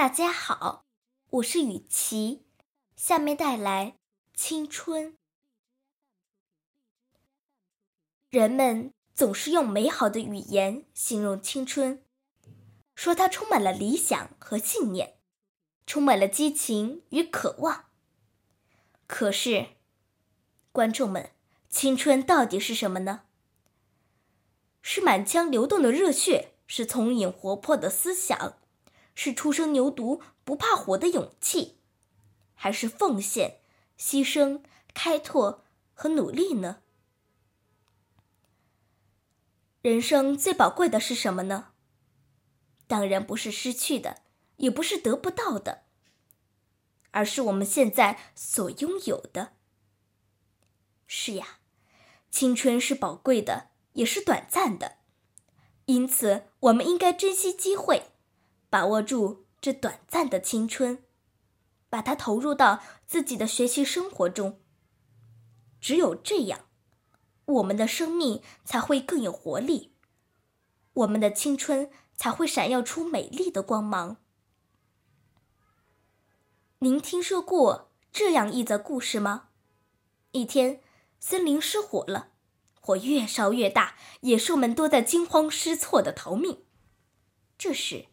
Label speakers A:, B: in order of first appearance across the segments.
A: 大家好，我是雨琪，下面带来青春。人们总是用美好的语言形容青春，说它充满了理想和信念，充满了激情与渴望。可是，观众们，青春到底是什么呢？是满腔流动的热血，是聪颖活泼的思想。是初生牛犊不怕火的勇气，还是奉献、牺牲、开拓和努力呢？人生最宝贵的是什么呢？当然不是失去的，也不是得不到的，而是我们现在所拥有的。是呀，青春是宝贵的，也是短暂的，因此我们应该珍惜机会。把握住这短暂的青春，把它投入到自己的学习生活中。只有这样，我们的生命才会更有活力，我们的青春才会闪耀出美丽的光芒。您听说过这样一则故事吗？一天，森林失火了，火越烧越大，野兽们都在惊慌失措的逃命。这时，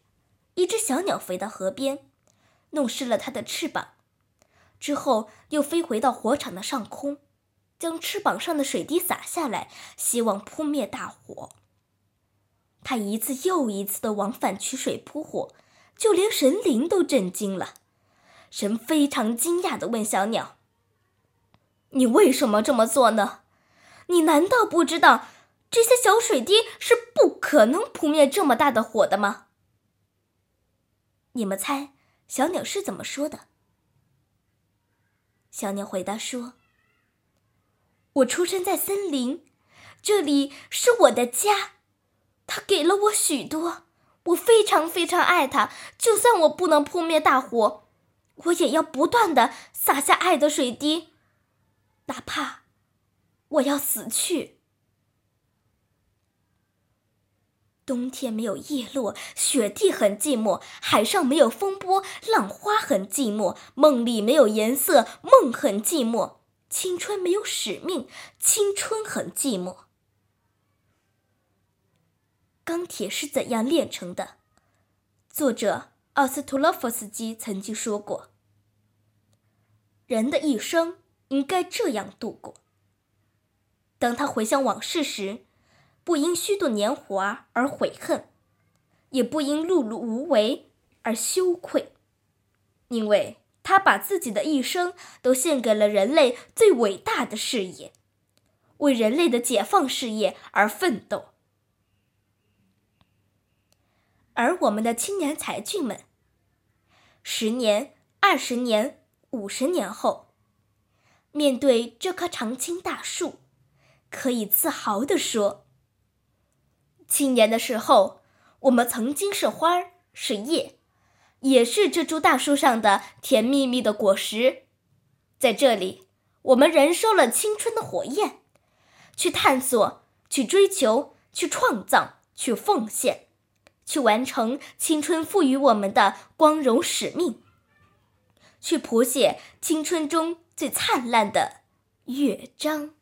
A: 一只小鸟飞到河边，弄湿了它的翅膀，之后又飞回到火场的上空，将翅膀上的水滴洒下来，希望扑灭大火。它一次又一次的往返取水扑火，就连神灵都震惊了。神非常惊讶的问小鸟：“你为什么这么做呢？你难道不知道这些小水滴是不可能扑灭这么大的火的吗？”你们猜，小鸟是怎么说的？小鸟回答说：“我出生在森林，这里是我的家，它给了我许多，我非常非常爱它。就算我不能扑灭大火，我也要不断的洒下爱的水滴，哪怕我要死去。”冬天没有叶落，雪地很寂寞；海上没有风波，浪花很寂寞；梦里没有颜色，梦很寂寞；青春没有使命，青春很寂寞。钢铁是怎样炼成的？作者奥斯图洛夫斯基曾经说过：“人的一生应该这样度过。”当他回想往事时。不因虚度年华而悔恨，也不因碌碌无为而羞愧，因为他把自己的一生都献给了人类最伟大的事业，为人类的解放事业而奋斗。而我们的青年才俊们，十年、二十年、五十年后，面对这棵常青大树，可以自豪地说。青年的时候，我们曾经是花儿，是叶，也是这株大树上的甜蜜蜜的果实。在这里，我们燃烧了青春的火焰，去探索，去追求，去创造，去奉献，去完成青春赋予我们的光荣使命，去谱写青春中最灿烂的乐章。